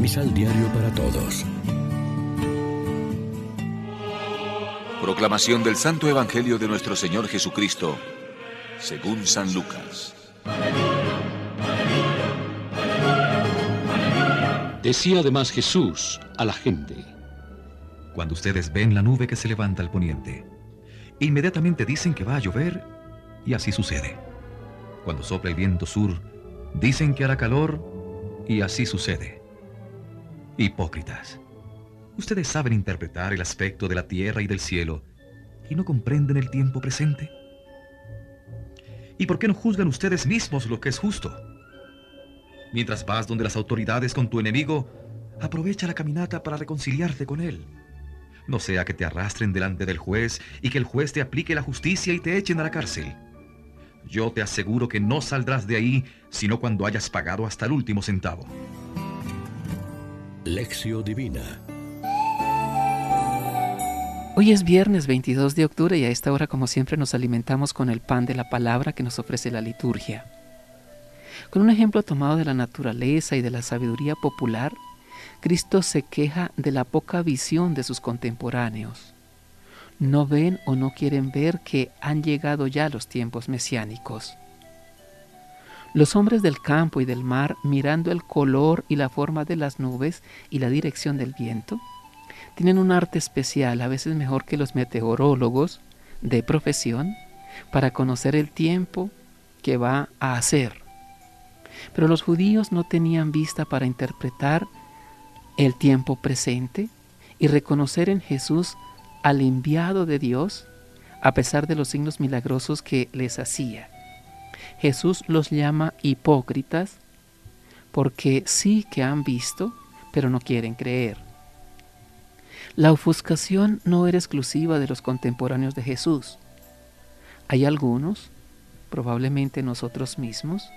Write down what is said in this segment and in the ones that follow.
Misal Diario para Todos. Proclamación del Santo Evangelio de nuestro Señor Jesucristo, según San Lucas. Decía además Jesús a la gente. Cuando ustedes ven la nube que se levanta al poniente, inmediatamente dicen que va a llover y así sucede. Cuando sopla el viento sur, dicen que hará calor y así sucede. Hipócritas. Ustedes saben interpretar el aspecto de la tierra y del cielo y no comprenden el tiempo presente. ¿Y por qué no juzgan ustedes mismos lo que es justo? Mientras vas donde las autoridades con tu enemigo, aprovecha la caminata para reconciliarte con él. No sea que te arrastren delante del juez y que el juez te aplique la justicia y te echen a la cárcel. Yo te aseguro que no saldrás de ahí sino cuando hayas pagado hasta el último centavo. Lección Divina Hoy es viernes 22 de octubre y a esta hora como siempre nos alimentamos con el pan de la palabra que nos ofrece la liturgia. Con un ejemplo tomado de la naturaleza y de la sabiduría popular, Cristo se queja de la poca visión de sus contemporáneos. No ven o no quieren ver que han llegado ya los tiempos mesiánicos. Los hombres del campo y del mar, mirando el color y la forma de las nubes y la dirección del viento, tienen un arte especial, a veces mejor que los meteorólogos de profesión, para conocer el tiempo que va a hacer. Pero los judíos no tenían vista para interpretar el tiempo presente y reconocer en Jesús al enviado de Dios a pesar de los signos milagrosos que les hacía. Jesús los llama hipócritas porque sí que han visto, pero no quieren creer. La ofuscación no era exclusiva de los contemporáneos de Jesús. Hay algunos, probablemente nosotros mismos,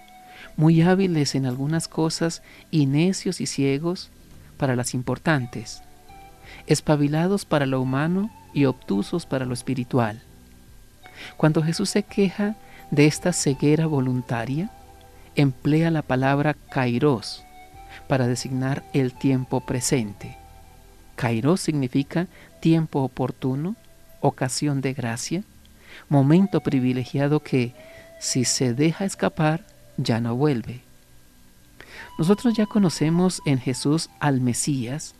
muy hábiles en algunas cosas y necios y ciegos para las importantes, espabilados para lo humano y obtusos para lo espiritual. Cuando Jesús se queja de esta ceguera voluntaria, emplea la palabra kairos para designar el tiempo presente. Kairos significa tiempo oportuno, ocasión de gracia, momento privilegiado que, si se deja escapar, ya no vuelve. Nosotros ya conocemos en Jesús al Mesías,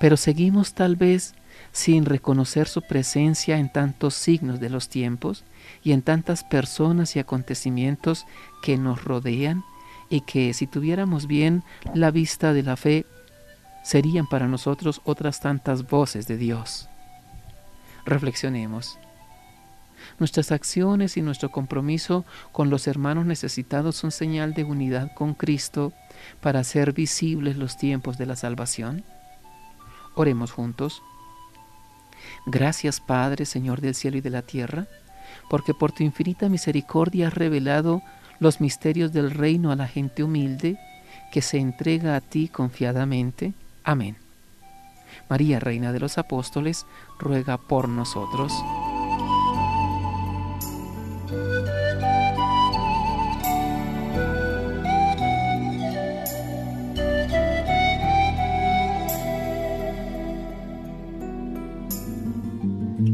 pero seguimos tal vez sin reconocer su presencia en tantos signos de los tiempos y en tantas personas y acontecimientos que nos rodean y que si tuviéramos bien la vista de la fe serían para nosotros otras tantas voces de Dios. Reflexionemos. Nuestras acciones y nuestro compromiso con los hermanos necesitados son señal de unidad con Cristo para hacer visibles los tiempos de la salvación. Oremos juntos. Gracias Padre, Señor del cielo y de la tierra, porque por tu infinita misericordia has revelado los misterios del reino a la gente humilde que se entrega a ti confiadamente Amén. María, Reina de los Apóstoles, ruega por nosotros.